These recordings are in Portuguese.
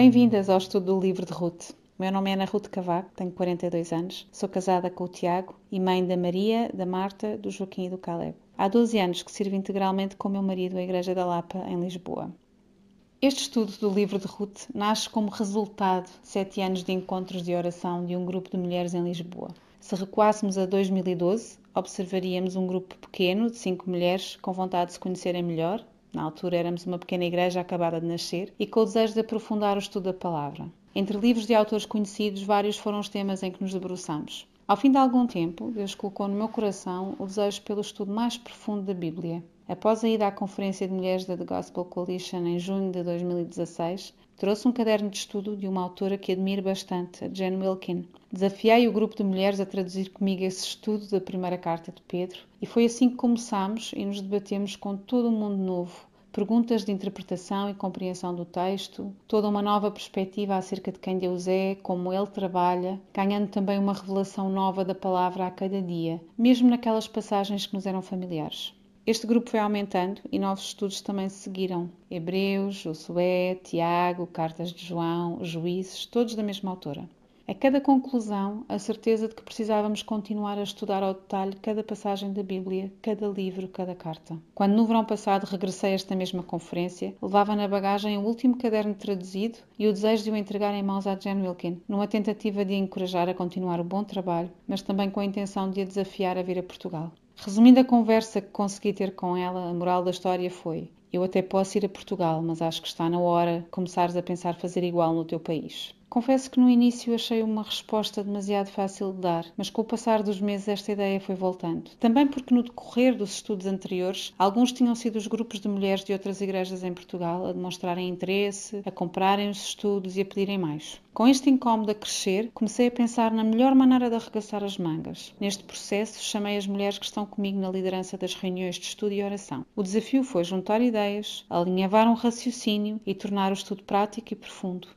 Bem-vindas ao estudo do livro de Ruth. Meu nome é Ana Ruth Cavaco, tenho 42 anos, sou casada com o Tiago e mãe da Maria, da Marta, do Joaquim e do Caleb. Há 12 anos que sirvo integralmente com meu marido à Igreja da Lapa, em Lisboa. Este estudo do livro de Ruth nasce como resultado de sete anos de encontros de oração de um grupo de mulheres em Lisboa. Se recuássemos a 2012, observaríamos um grupo pequeno de cinco mulheres com vontade de se conhecerem melhor. Na altura éramos uma pequena igreja acabada de nascer e com o desejo de aprofundar o estudo da palavra. Entre livros de autores conhecidos, vários foram os temas em que nos debruçamos. Ao fim de algum tempo, Deus colocou no meu coração o desejo pelo estudo mais profundo da Bíblia. Após a ida à Conferência de Mulheres da The Gospel Coalition em junho de 2016, trouxe um caderno de estudo de uma autora que admiro bastante, a Jen Wilkin. Desafiei o grupo de mulheres a traduzir comigo esse estudo da primeira carta de Pedro e foi assim que começámos e nos debatemos com todo um mundo novo, perguntas de interpretação e compreensão do texto, toda uma nova perspectiva acerca de quem Deus é, como Ele trabalha, ganhando também uma revelação nova da palavra a cada dia, mesmo naquelas passagens que nos eram familiares. Este grupo foi aumentando e novos estudos também se seguiram. Hebreus, Josué, Tiago, Cartas de João, Juízes, todos da mesma autora. A cada conclusão, a certeza de que precisávamos continuar a estudar ao detalhe cada passagem da Bíblia, cada livro, cada carta. Quando no verão passado regressei a esta mesma conferência, levava na bagagem o último caderno traduzido e o desejo de o entregar em mãos à Jen Wilkin, numa tentativa de a encorajar a continuar o bom trabalho, mas também com a intenção de a desafiar a vir a Portugal. Resumindo a conversa que consegui ter com ela, a moral da história foi: eu até posso ir a Portugal, mas acho que está na hora de começares a pensar fazer igual no teu país. Confesso que no início achei uma resposta demasiado fácil de dar, mas com o passar dos meses esta ideia foi voltando. Também porque no decorrer dos estudos anteriores, alguns tinham sido os grupos de mulheres de outras igrejas em Portugal a demonstrarem interesse, a comprarem os estudos e a pedirem mais. Com este incómodo a crescer, comecei a pensar na melhor maneira de arregaçar as mangas. Neste processo, chamei as mulheres que estão comigo na liderança das reuniões de estudo e oração. O desafio foi juntar ideias, alinhavar um raciocínio e tornar o estudo prático e profundo.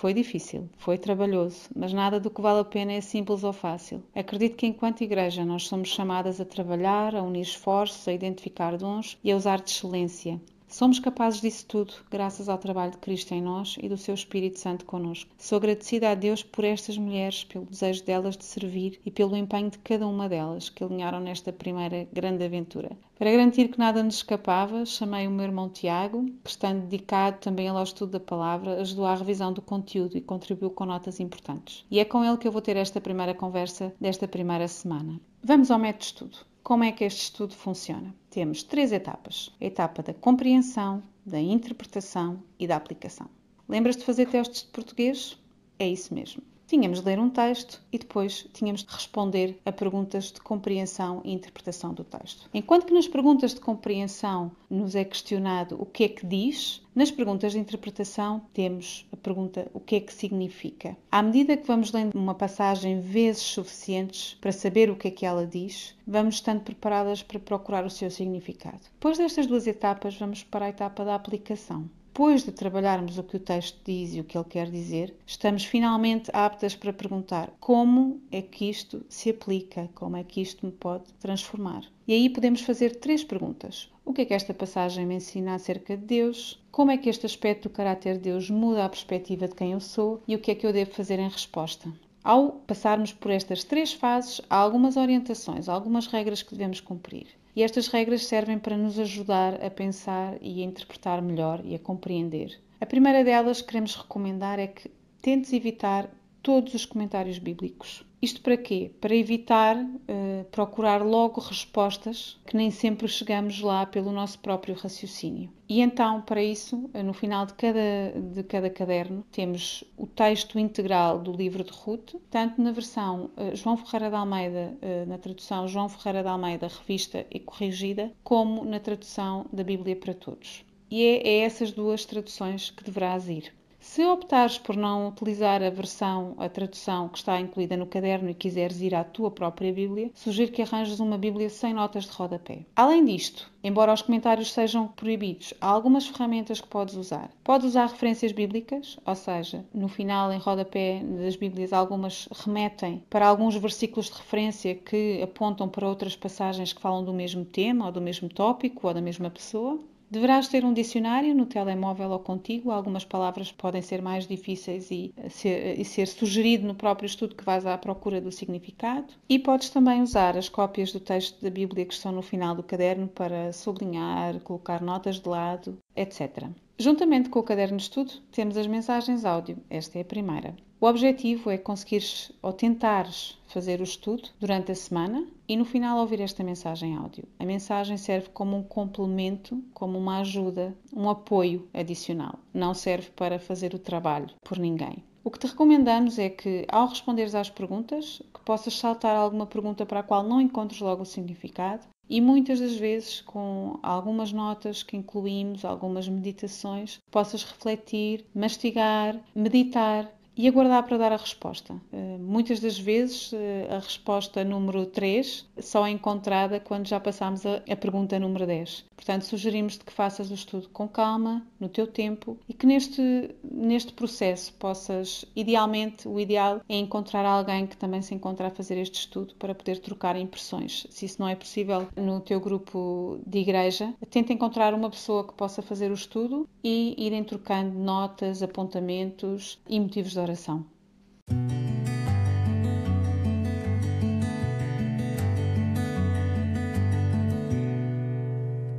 Foi difícil, foi trabalhoso, mas nada do que vale a pena é simples ou fácil. Acredito que enquanto igreja nós somos chamadas a trabalhar, a unir esforços, a identificar dons e a usar de excelência. Somos capazes disso tudo, graças ao trabalho de Cristo em nós e do seu Espírito Santo conosco. Sou agradecida a Deus por estas mulheres, pelo desejo delas de servir e pelo empenho de cada uma delas que alinharam nesta primeira grande aventura. Para garantir que nada nos escapava, chamei o meu irmão Tiago, que estando dedicado também ao estudo da palavra, ajudou à revisão do conteúdo e contribuiu com notas importantes. E é com ele que eu vou ter esta primeira conversa desta primeira semana. Vamos ao método de estudo. Como é que este estudo funciona? Temos três etapas: a etapa da compreensão, da interpretação e da aplicação. Lembras de fazer testes de português? É isso mesmo. Tínhamos de ler um texto e depois tínhamos de responder a perguntas de compreensão e interpretação do texto. Enquanto que nas perguntas de compreensão nos é questionado o que é que diz, nas perguntas de interpretação temos a pergunta o que é que significa. À medida que vamos lendo uma passagem vezes suficientes para saber o que é que ela diz, vamos estando preparadas para procurar o seu significado. Depois destas duas etapas, vamos para a etapa da aplicação depois de trabalharmos o que o texto diz e o que ele quer dizer, estamos finalmente aptas para perguntar como é que isto se aplica, como é que isto me pode transformar. E aí podemos fazer três perguntas. O que é que esta passagem me ensina acerca de Deus? Como é que este aspecto do caráter de Deus muda a perspectiva de quem eu sou? E o que é que eu devo fazer em resposta? Ao passarmos por estas três fases, há algumas orientações, algumas regras que devemos cumprir. E estas regras servem para nos ajudar a pensar e a interpretar melhor e a compreender. A primeira delas que queremos recomendar é que tentes evitar todos os comentários bíblicos. Isto para quê? Para evitar uh, procurar logo respostas que nem sempre chegamos lá pelo nosso próprio raciocínio. E então, para isso, uh, no final de cada, de cada caderno, temos o texto integral do livro de Ruth, tanto na versão uh, João Ferreira de Almeida, na tradução João Ferreira de Almeida, revista e corrigida, como na tradução da Bíblia para Todos. E é, é essas duas traduções que deverás ir. Se optares por não utilizar a versão, a tradução que está incluída no caderno e quiseres ir à tua própria Bíblia, sugiro que arranjes uma Bíblia sem notas de rodapé. Além disto, embora os comentários sejam proibidos, há algumas ferramentas que podes usar. Podes usar referências bíblicas, ou seja, no final, em rodapé das Bíblias, algumas remetem para alguns versículos de referência que apontam para outras passagens que falam do mesmo tema, ou do mesmo tópico, ou da mesma pessoa. Deverás ter um dicionário no telemóvel ou contigo. Algumas palavras podem ser mais difíceis e ser, e ser sugerido no próprio estudo que vais à procura do significado. E podes também usar as cópias do texto da Bíblia que estão no final do caderno para sublinhar, colocar notas de lado, etc. Juntamente com o caderno de estudo, temos as mensagens áudio. Esta é a primeira. O objetivo é conseguires ou tentares fazer o estudo durante a semana e no final ouvir esta mensagem áudio. A mensagem serve como um complemento, como uma ajuda, um apoio adicional. Não serve para fazer o trabalho por ninguém. O que te recomendamos é que, ao responderes às perguntas, que possas saltar alguma pergunta para a qual não encontres logo o significado e muitas das vezes com algumas notas que incluímos, algumas meditações, possas refletir, mastigar, meditar e aguardar para dar a resposta. Uh, muitas das vezes uh, a resposta número 3 só é encontrada quando já passamos a, a pergunta número 10. Portanto, sugerimos-te que faças o estudo com calma, no teu tempo e que neste, neste processo possas, idealmente, o ideal é encontrar alguém que também se encontra a fazer este estudo para poder trocar impressões. Se isso não é possível no teu grupo de igreja, tenta encontrar uma pessoa que possa fazer o estudo e irem trocando notas, apontamentos e motivos de oração.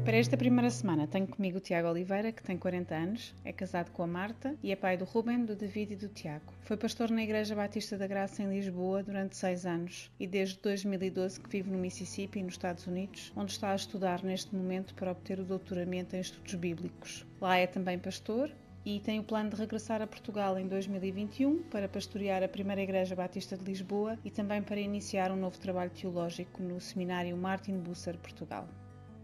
Para esta primeira semana tenho comigo o Tiago Oliveira, que tem 40 anos, é casado com a Marta e é pai do Ruben, do David e do Tiago. Foi pastor na Igreja Batista da Graça em Lisboa durante seis anos e desde 2012 que vive no Mississippi, nos Estados Unidos, onde está a estudar neste momento para obter o doutoramento em estudos bíblicos. Lá é também pastor e tem o plano de regressar a Portugal em 2021 para pastorear a primeira Igreja Batista de Lisboa e também para iniciar um novo trabalho teológico no Seminário Martin Busser, Portugal.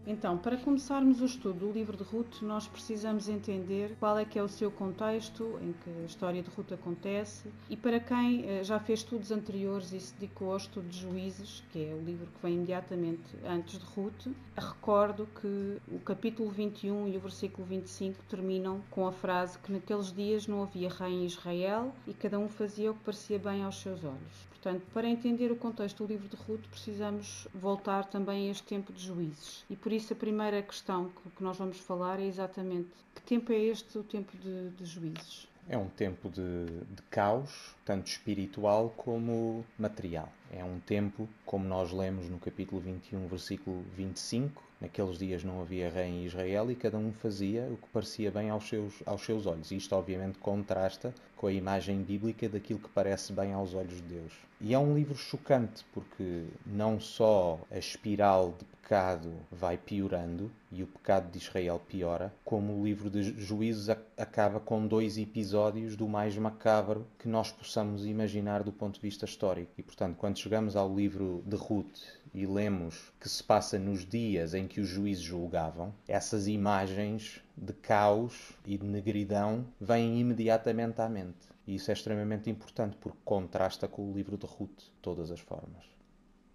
Então, para começarmos o estudo do livro de Ruth, nós precisamos entender qual é que é o seu contexto, em que a história de Ruth acontece, e para quem eh, já fez estudos anteriores e se dedicou ao estudo de Juízes, que é o livro que vem imediatamente antes de Ruth, recordo que o capítulo 21 e o versículo 25 terminam com a frase que naqueles dias não havia rei em Israel e cada um fazia o que parecia bem aos seus olhos. Portanto, para entender o contexto do livro de Ruth, precisamos voltar também a este tempo de juízes. E por isso a primeira questão que nós vamos falar é exatamente que tempo é este o tempo de, de juízes? É um tempo de, de, caos, tanto espiritual como material. É um tempo, como nós lemos no capítulo 21, versículo 25, naqueles dias não havia rei em Israel e cada um fazia o que parecia bem aos seus, aos seus olhos. Isto, obviamente, contrasta com a imagem bíblica daquilo que parece bem aos olhos de Deus. E é um livro chocante porque não só a espiral de pecado vai piorando e o pecado de Israel piora, como o livro de Juízes acaba com dois episódios do mais macabro que nós possamos imaginar do ponto de vista histórico. E portanto, quando chegamos ao livro de Ruth e lemos que se passa nos dias em que os juízes julgavam, essas imagens de caos e de negridão vêm imediatamente à mente. E isso é extremamente importante porque contrasta com o livro de Ruth, de todas as formas.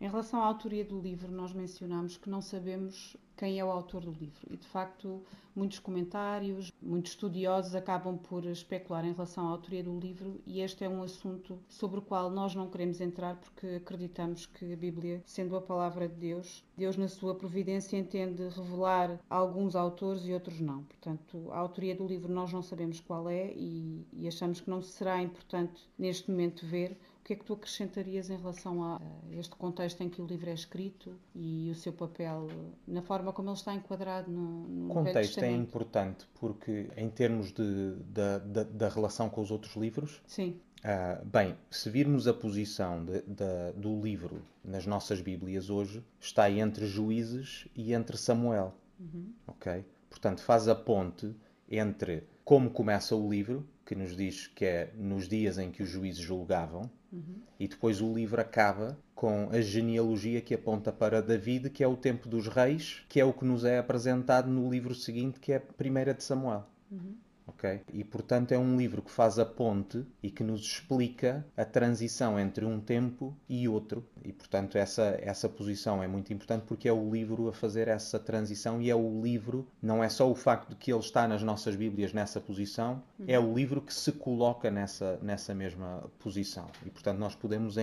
Em relação à autoria do livro, nós mencionamos que não sabemos quem é o autor do livro. E de facto, muitos comentários, muitos estudiosos acabam por especular em relação à autoria do livro, e este é um assunto sobre o qual nós não queremos entrar porque acreditamos que a Bíblia, sendo a palavra de Deus, Deus, na sua providência, entende revelar alguns autores e outros não. Portanto, a autoria do livro nós não sabemos qual é e, e achamos que não será importante neste momento ver o que é que tu acrescentarias em relação a este contexto em que o livro é escrito e o seu papel na forma como ele está enquadrado no, no O contexto é importante porque, em termos de, da, da, da relação com os outros livros, Sim. Uh, bem, se virmos a posição de, de, do livro nas nossas Bíblias hoje, está entre Juízes e entre Samuel. Uhum. Ok? Portanto, faz a ponte entre como começa o livro, que nos diz que é nos dias em que os juízes julgavam, Uhum. E depois o livro acaba com a genealogia que aponta para David, que é o tempo dos reis, que é o que nos é apresentado no livro seguinte, que é a primeira de Samuel. Uhum. Okay? E portanto é um livro que faz a ponte e que nos explica a transição entre um tempo e outro. E portanto essa, essa posição é muito importante porque é o livro a fazer essa transição e é o livro, não é só o facto de que ele está nas nossas Bíblias nessa posição, é o livro que se coloca nessa, nessa mesma posição. E portanto nós podemos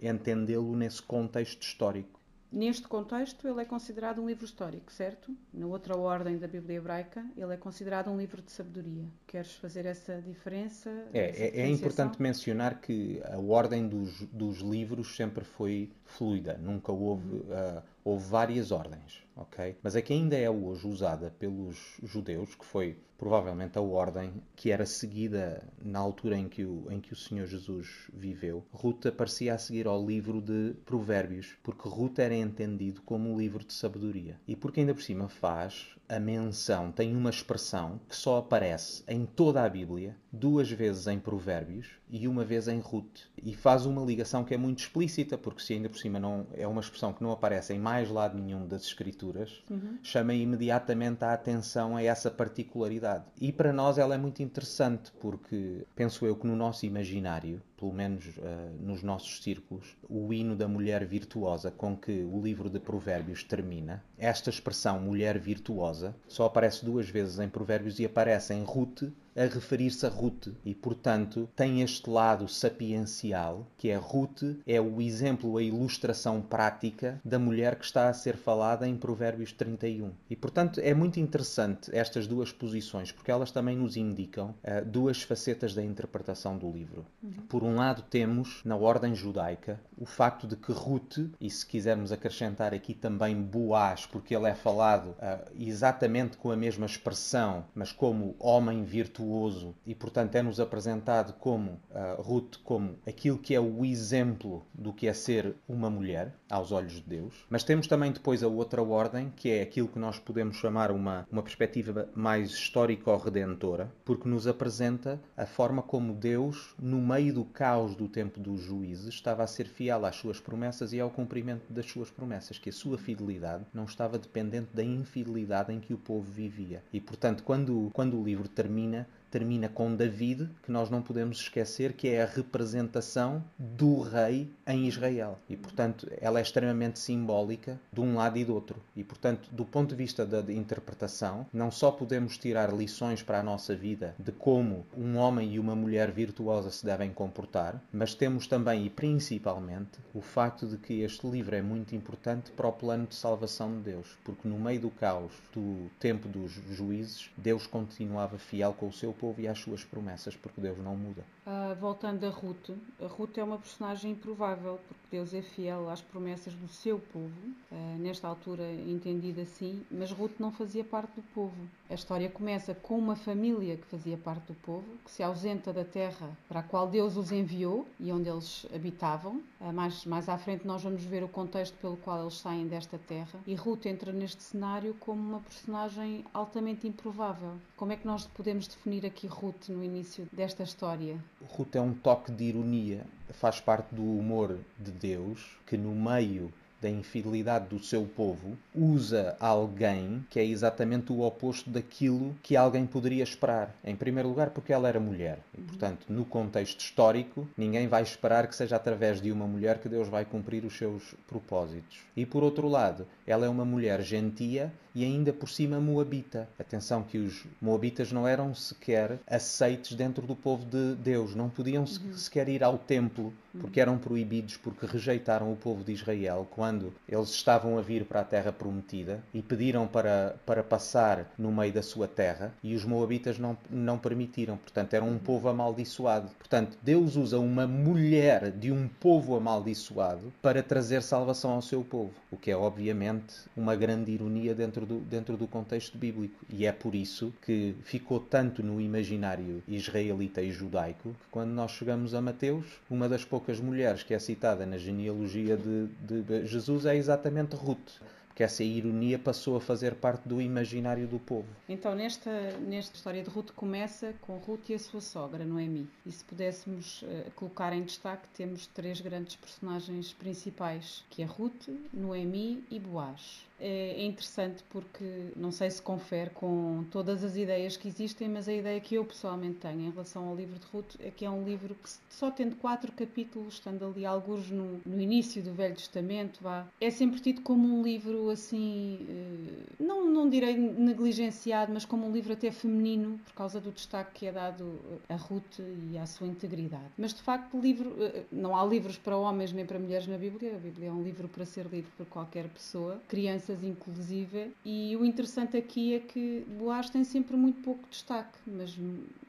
entendê-lo nesse contexto histórico. Neste contexto, ele é considerado um livro histórico, certo? Na outra ordem da Bíblia hebraica, ele é considerado um livro de sabedoria. Queres fazer essa diferença? É, essa é, é importante mencionar que a ordem dos, dos livros sempre foi fluida, nunca houve. Uh, houve várias ordens, ok? Mas a que ainda é hoje usada pelos judeus, que foi provavelmente a ordem que era seguida na altura em que o, em que o Senhor Jesus viveu. Ruth aparecia a seguir ao livro de Provérbios, porque Ruth era entendido como um livro de sabedoria. E porque ainda por cima faz a menção, tem uma expressão que só aparece em toda a Bíblia, duas vezes em Provérbios e uma vez em Ruth. E faz uma ligação que é muito explícita, porque se ainda por cima não é uma expressão que não aparece em mais lado nenhum das Escrituras, uhum. chama imediatamente a atenção a essa particularidade. E para nós ela é muito interessante, porque penso eu que no nosso imaginário pelo menos uh, nos nossos círculos, o hino da mulher virtuosa com que o livro de Provérbios termina. Esta expressão mulher virtuosa só aparece duas vezes em Provérbios e aparece em Ruth a referir-se a Ruth e, portanto, tem este lado sapiencial, que é Ruth, é o exemplo, a ilustração prática da mulher que está a ser falada em Provérbios 31. E, portanto, é muito interessante estas duas posições, porque elas também nos indicam uh, duas facetas da interpretação do livro. Uhum. Por um lado, temos, na ordem judaica, o facto de que Ruth, e se quisermos acrescentar aqui também Boaz, porque ele é falado uh, exatamente com a mesma expressão, mas como homem virtuoso, e, portanto, é-nos apresentado como uh, Ruth como aquilo que é o exemplo do que é ser uma mulher aos olhos de Deus. Mas temos também depois a outra ordem, que é aquilo que nós podemos chamar uma, uma perspectiva mais histórico-redentora, porque nos apresenta a forma como Deus, no meio do caos do tempo dos juízes, estava a ser fiel às suas promessas e ao cumprimento das suas promessas, que a sua fidelidade não estava dependente da infidelidade em que o povo vivia. E, portanto, quando, quando o livro termina, termina com David, que nós não podemos esquecer que é a representação do rei em Israel. E, portanto, ela é extremamente simbólica de um lado e do outro. E, portanto, do ponto de vista da interpretação, não só podemos tirar lições para a nossa vida de como um homem e uma mulher virtuosa se devem comportar, mas temos também e principalmente o facto de que este livro é muito importante para o plano de salvação de Deus, porque no meio do caos do tempo dos juízes, Deus continuava fiel com o seu povo e às suas promessas, porque Deus não muda. Uh, voltando a Ruth, a Ruth é uma personagem improvável, porque Deus é fiel às promessas do seu povo, uh, nesta altura entendida assim, mas Ruth não fazia parte do povo. A história começa com uma família que fazia parte do povo, que se ausenta da terra para a qual Deus os enviou e onde eles habitavam. Uh, mais, mais à frente nós vamos ver o contexto pelo qual eles saem desta terra. E Ruth entra neste cenário como uma personagem altamente improvável. Como é que nós podemos definir aqui Ruth no início desta história? Ruth é um toque de ironia, faz parte do humor de Deus, que no meio da infidelidade do seu povo, usa alguém que é exatamente o oposto daquilo que alguém poderia esperar. Em primeiro lugar, porque ela era mulher. E, portanto, no contexto histórico, ninguém vai esperar que seja através de uma mulher que Deus vai cumprir os seus propósitos. E, por outro lado, ela é uma mulher gentia e ainda por cima moabita. Atenção que os moabitas não eram sequer aceites dentro do povo de Deus, não podiam uhum. sequer ir ao templo, porque eram proibidos, porque rejeitaram o povo de Israel quando eles estavam a vir para a terra prometida e pediram para, para passar no meio da sua terra e os moabitas não, não permitiram, portanto eram um povo amaldiçoado. Portanto, Deus usa uma mulher de um povo amaldiçoado para trazer salvação ao seu povo, o que é obviamente uma grande ironia dentro do, dentro do contexto bíblico. E é por isso que ficou tanto no imaginário israelita e judaico que quando nós chegamos a Mateus, uma das poucas mulheres que é citada na genealogia de, de Jesus é exatamente Ruth que essa ironia passou a fazer parte do imaginário do povo. Então, nesta, nesta história de Ruth, começa com Ruth e a sua sogra, Noemi. E se pudéssemos uh, colocar em destaque, temos três grandes personagens principais, que é Ruth, Noemi e Boaz. É, é interessante porque não sei se confere com todas as ideias que existem, mas a ideia que eu pessoalmente tenho em relação ao livro de Ruth é que é um livro que, só tendo quatro capítulos, estando ali alguns no, no início do Velho Testamento, vá, é sempre tido como um livro assim, eh, não, não direi negligenciado, mas como um livro até feminino, por causa do destaque que é dado a Ruth e à sua integridade. Mas de facto, livro, eh, não há livros para homens nem para mulheres na Bíblia, a Bíblia é um livro para ser lido por qualquer pessoa, crianças inclusive, e o interessante aqui é que Boaz tem sempre muito pouco destaque, mas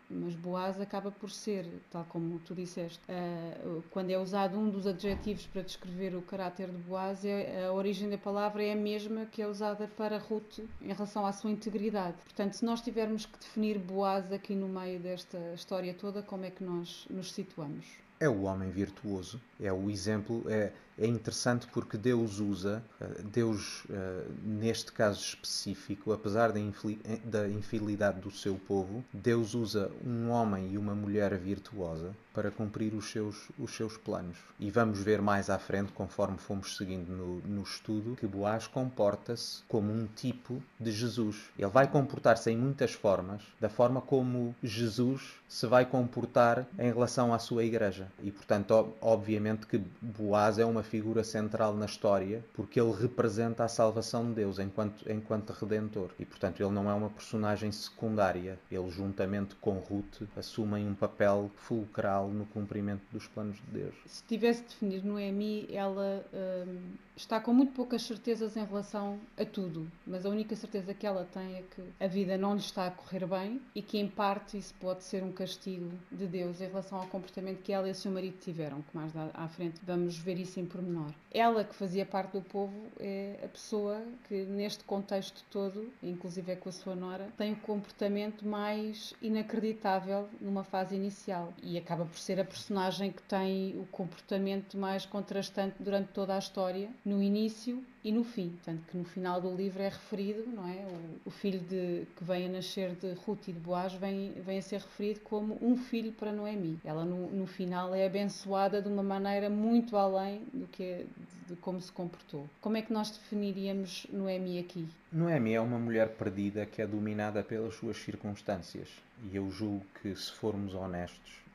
mas Boaz acaba por ser, tal como tu disseste, uh, quando é usado um dos adjetivos para descrever o caráter de Boaz, é, a origem da palavra é a mesma que é usada para Ruth em relação à sua integridade. Portanto, se nós tivermos que definir Boaz aqui no meio desta história toda, como é que nós nos situamos? É o homem virtuoso, é o exemplo, é, é interessante porque Deus usa, eh, Deus, eh, neste caso específico, apesar da infidelidade do seu povo, Deus usa um homem e uma mulher virtuosa para cumprir os seus, os seus planos. E vamos ver mais à frente, conforme fomos seguindo no, no estudo, que Boaz comporta-se como um tipo de Jesus. Ele vai comportar-se em muitas formas, da forma como Jesus se vai comportar em relação à sua igreja. E, portanto, obviamente que Boaz é uma figura central na história porque ele representa a salvação de Deus enquanto, enquanto redentor. E, portanto, ele não é uma personagem secundária. Ele, juntamente com Ruth, assumem um papel fulcral no cumprimento dos planos de Deus. Se tivesse de definir Noemi, ela hum, está com muito poucas certezas em relação a tudo, mas a única certeza que ela tem é que a vida não lhe está a correr bem e que, em parte, isso pode ser um castigo de Deus em relação ao comportamento que ela e o seu marido tiveram, que mais à frente vamos ver isso em pormenor. Ela, que fazia parte do povo, é a pessoa que, neste contexto todo, inclusive é com a sua nora, tem o comportamento mais inacreditável numa fase inicial e acaba por ser a personagem que tem o comportamento mais contrastante durante toda a história, no início e no fim. Tanto que no final do livro é referido, não é? O, o filho de, que vem a nascer de Ruth e de Boaz vem, vem a ser referido como um filho para Noemi. Ela, no, no final, é abençoada de uma maneira muito além do que é, de, de como se comportou. Como é que nós definiríamos Noemi aqui? Noemi é uma mulher perdida que é dominada pelas suas circunstâncias. E eu julgo que, se formos honestos,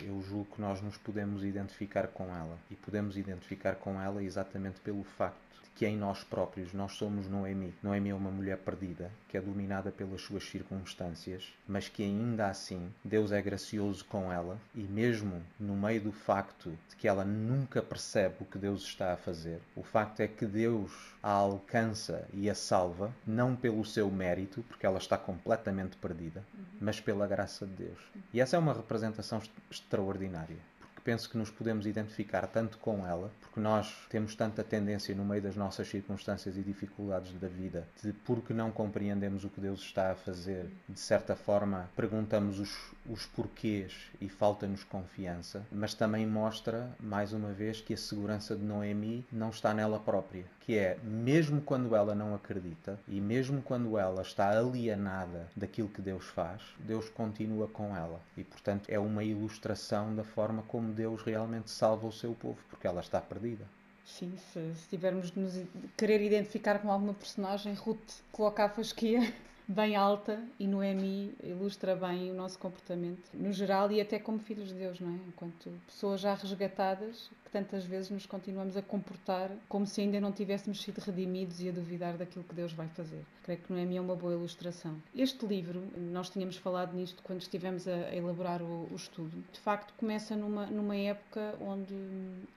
eu julgo que nós nos podemos identificar com ela e podemos identificar com ela exatamente pelo facto que em nós próprios nós somos Noemi. Noemi é uma mulher perdida, que é dominada pelas suas circunstâncias, mas que ainda assim Deus é gracioso com ela e mesmo no meio do facto de que ela nunca percebe o que Deus está a fazer, o facto é que Deus a alcança e a salva, não pelo seu mérito, porque ela está completamente perdida, mas pela graça de Deus. E essa é uma representação extraordinária. Penso que nos podemos identificar tanto com ela, porque nós temos tanta tendência no meio das nossas circunstâncias e dificuldades da vida, de porque não compreendemos o que Deus está a fazer, de certa forma perguntamos os, os porquês e falta-nos confiança, mas também mostra, mais uma vez, que a segurança de Noemi não está nela própria, que é, mesmo quando ela não acredita e mesmo quando ela está alienada daquilo que Deus faz, Deus continua com ela. E, portanto, é uma ilustração da forma como Deus realmente salva o seu povo, porque ela está perdida. Sim, se, se tivermos de nos querer identificar com alguma personagem, Ruth coloca a fasquia bem alta e Noemi ilustra bem o nosso comportamento no geral e até como filhos de Deus, não é? Enquanto pessoas já resgatadas que tantas vezes nos continuamos a comportar como se ainda não tivéssemos sido redimidos e a duvidar daquilo que Deus vai fazer. Creio que Noemi é uma boa ilustração. Este livro, nós tínhamos falado nisto quando estivemos a, elaborar o, o estudo, de facto começa numa, numa época onde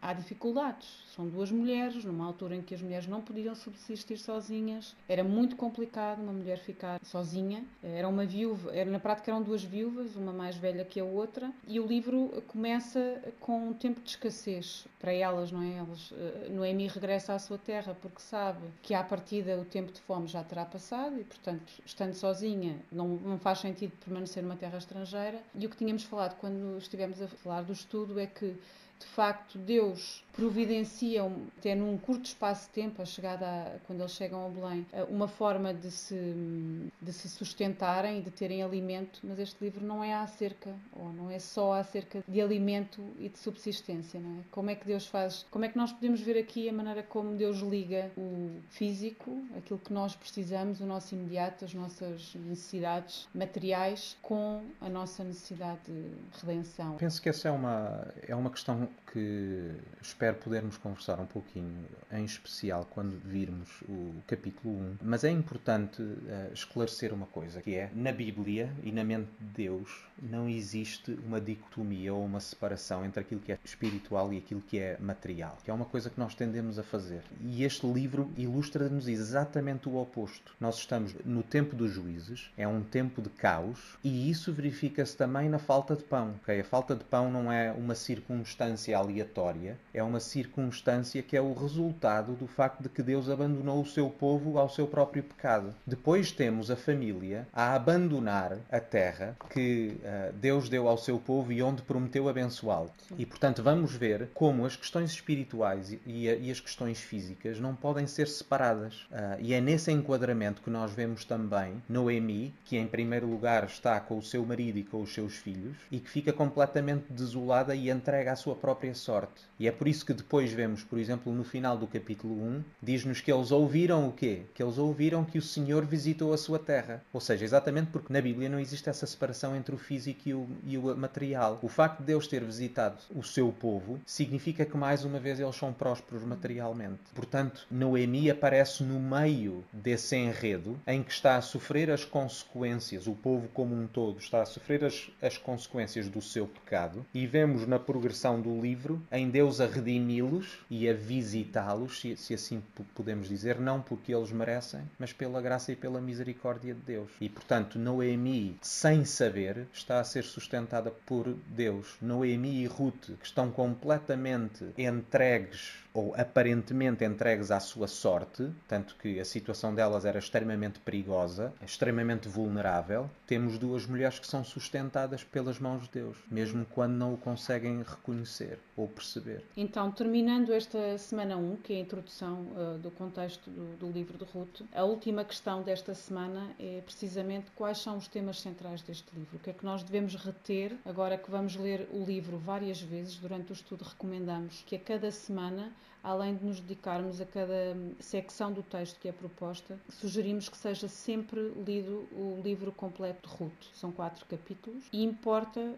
há dificuldades. São duas mulheres, numa altura em que as mulheres não podiam subsistir sozinhas, era muito complicado uma mulher ficar sozinha. Era uma viúva, era, na prática eram duas viúvas, uma mais velha que a outra, e o livro começa com um tempo de escassez para elas, não é? Elas, uh, Noemi regressa à sua terra porque sabe que à partida o tempo de fome já terá passado e, portanto, estando sozinha, não, não faz sentido permanecer numa terra estrangeira. E o que tínhamos falado quando estivemos a falar do estudo é que de facto Deus providencia, até num curto espaço de tempo, a chegada a, quando eles chegam a Belém, uma forma de se, de se sustentarem e de terem alimento, mas este livro não é acerca, ou não é só acerca de alimento e de subsistência, não é? Como é que Deus faz, como é que nós podemos ver aqui a maneira como Deus liga o físico, aquilo que nós precisamos, o nosso imediato, as nossas necessidades materiais, com a nossa necessidade de redenção. Penso que essa é uma, é uma questão que espero podermos conversar um pouquinho, em especial quando virmos o capítulo 1. Mas é importante uh, esclarecer uma coisa, que é, na Bíblia e na mente de Deus, não existe uma dicotomia ou uma separação entre aquilo que é espiritual e aquilo que é material, que é uma coisa que nós tendemos a fazer. E este livro ilustra-nos exatamente o oposto. Nós estamos no tempo dos juízes, é um tempo de caos, e isso verifica-se também na falta de pão. Okay? A falta de pão não é uma circunstância aleatória, é uma circunstância que é o resultado do facto de que Deus abandonou o seu povo ao seu próprio pecado. Depois temos a família a abandonar a terra que uh, Deus deu ao seu povo e onde prometeu abençoá-lo. E portanto vamos ver como as questões espirituais e, e as questões físicas não podem ser separadas. Uh, e é nesse enquadramento que nós vemos também Noemi, que em primeiro lugar está com o seu marido e com os seus filhos e que fica completamente desolada e entrega à sua própria sorte. E é por isso que depois vemos, por exemplo, no final do capítulo 1, diz-nos que eles ouviram o quê? Que eles ouviram que o Senhor visitou a sua terra. Ou seja, exatamente porque na Bíblia não existe essa separação entre o físico e o, e o material. O facto de Deus ter visitado o seu povo significa que mais uma vez eles são prósperos materialmente. Portanto, Noemi aparece no meio desse enredo em que está a sofrer as consequências, o povo como um todo está a sofrer as, as consequências do seu pecado e vemos na progressão do livro em Deus a redimi-los e a visitá-los, se, se, assim podemos dizer, não porque eles merecem, mas pela graça e pela misericórdia de Deus. E portanto, Noemi, sem saber, está a ser sustentada por Deus. Noemi e Ruth, que estão completamente entregues ou aparentemente entregues à sua sorte, tanto que a situação delas era extremamente perigosa, extremamente vulnerável, temos duas mulheres que são sustentadas pelas mãos de Deus, mesmo quando não o conseguem reconhecer ou perceber. Então, terminando esta semana 1, que é a introdução uh, do contexto do, do livro de Ruth, a última questão desta semana é precisamente quais são os temas centrais deste livro. O que é que nós devemos reter agora que vamos ler o livro várias vezes durante o estudo? Recomendamos que a cada semana além de nos dedicarmos a cada secção do texto que é proposta, sugerimos que seja sempre lido o livro completo de Ruth. São quatro capítulos e importa uh,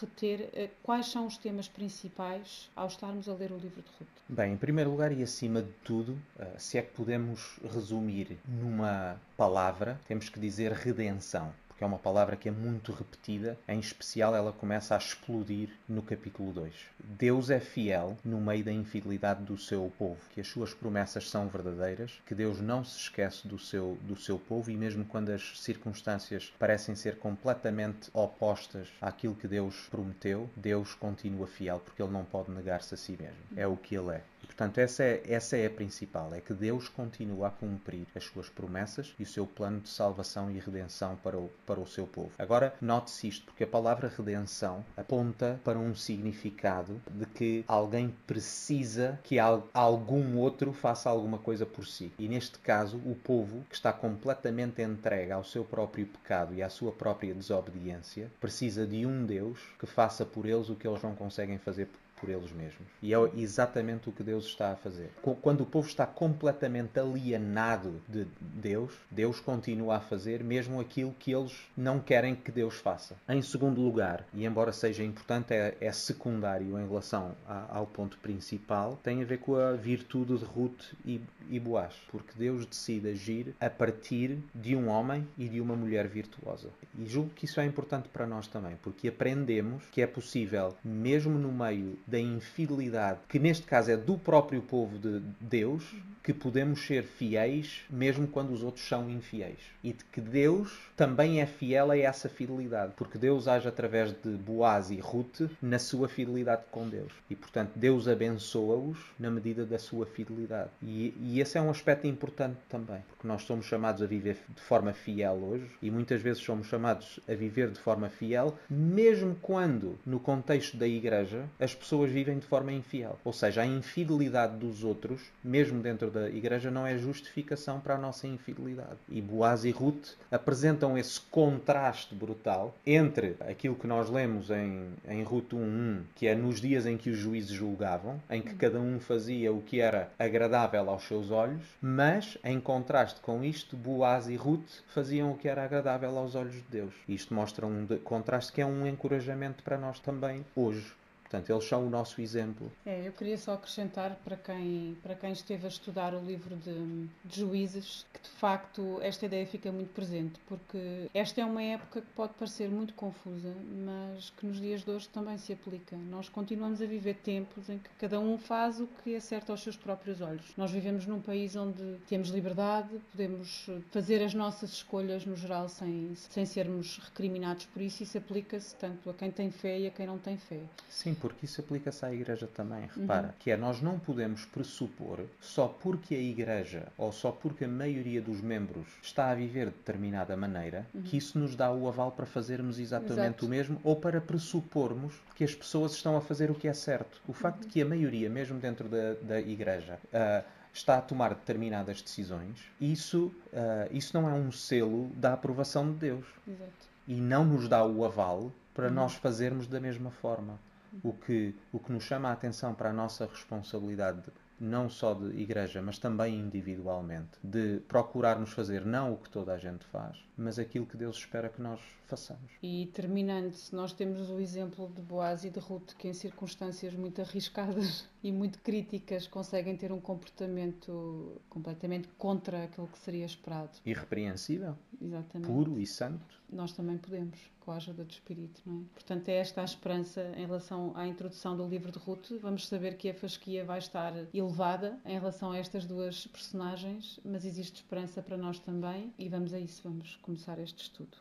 reter uh, quais são os temas principais ao estarmos a ler o livro de Ruth. Bem, em primeiro lugar e acima de tudo, uh, se é que podemos resumir numa palavra, temos que dizer redenção porque é uma palavra que é muito repetida, em especial ela começa a explodir no capítulo 2. Deus é fiel no meio da infidelidade do seu povo, que as suas promessas são verdadeiras, que Deus não se esquece do seu, do seu povo e mesmo quando as circunstâncias parecem ser completamente opostas àquilo que Deus prometeu, Deus continua fiel porque ele não pode negar-se a si mesmo. É o que ele é. Portanto, essa é, essa é a principal, é que Deus continua a cumprir as suas promessas e o seu plano de salvação e redenção para o, para o seu povo. Agora, note-se isto, porque a palavra redenção aponta para um significado de que alguém precisa que algum outro faça alguma coisa por si. E neste caso, o povo, que está completamente entregue ao seu próprio pecado e à sua própria desobediência, precisa de um Deus que faça por eles o que eles não conseguem fazer por eles mesmos. E é exatamente o que Deus está a fazer. Quando o povo está completamente alienado de Deus, Deus continua a fazer mesmo aquilo que eles não querem que Deus faça. Em segundo lugar, e embora seja importante, é, é secundário em relação a, ao ponto principal, tem a ver com a virtude de Ruth e, e Boaz. Porque Deus decide agir a partir de um homem e de uma mulher virtuosa. E julgo que isso é importante para nós também, porque aprendemos que é possível, mesmo no meio da infidelidade, que neste caso é do próprio povo de Deus, que podemos ser fiéis mesmo quando os outros são infiéis. E de que Deus também é fiel a essa fidelidade, porque Deus age através de Boaz e Ruth na sua fidelidade com Deus. E portanto Deus abençoa-os na medida da sua fidelidade. E, e esse é um aspecto importante também, porque nós somos chamados a viver de forma fiel hoje e muitas vezes somos chamados a viver de forma fiel, mesmo quando no contexto da igreja as pessoas vivem de forma infiel. Ou seja, a infidelidade dos outros, mesmo dentro da igreja, não é justificação para a nossa infidelidade. E Boaz e Ruth apresentam esse contraste brutal entre aquilo que nós lemos em, em Ruth 1.1, que é nos dias em que os juízes julgavam, em que cada um fazia o que era agradável aos seus olhos, mas, em contraste com isto, Boaz e Ruth faziam o que era agradável aos olhos de Deus. Isto mostra um contraste que é um encorajamento para nós também hoje. Portanto, eles são o nosso exemplo. É, eu queria só acrescentar para quem, para quem esteve a estudar o livro de, de, Juízes que de facto esta ideia fica muito presente, porque esta é uma época que pode parecer muito confusa, mas que nos dias de hoje também se aplica. Nós continuamos a viver tempos em que cada um faz o que é certo aos seus próprios olhos. Nós vivemos num país onde temos liberdade, podemos fazer as nossas escolhas no geral sem, sem sermos recriminados por isso, e isso aplica-se tanto a quem tem fé e a quem não tem fé. Sim, porque isso aplica-se à Igreja também. Repara, uhum. que é nós não podemos pressupor só porque a Igreja ou só porque a maioria dos membros está a viver de determinada maneira uhum. que isso nos dá o aval para fazermos exatamente Exato. o mesmo ou para pressupormos que as pessoas estão a fazer o que é certo. O facto uhum. de que a maioria, mesmo dentro da, da Igreja, uh, está a tomar determinadas decisões, isso, uh, isso não é um selo da aprovação de Deus. Exato. E não nos dá o aval para uhum. nós fazermos da mesma forma. O que, o que nos chama a atenção para a nossa responsabilidade, não só de igreja, mas também individualmente, de procurarmos fazer não o que toda a gente faz, mas aquilo que Deus espera que nós façamos. E terminando, nós temos o exemplo de Boaz e de Ruth, que em circunstâncias muito arriscadas e muito críticas conseguem ter um comportamento completamente contra aquilo que seria esperado. Irrepreensível. Exatamente. Puro e santo. Nós também podemos, com a ajuda do Espírito, não é? Portanto, é esta a esperança em relação à introdução do livro de Ruth. Vamos saber que a fasquia vai estar elevada em relação a estas duas personagens, mas existe esperança para nós também e vamos a isso, vamos começar este estudo.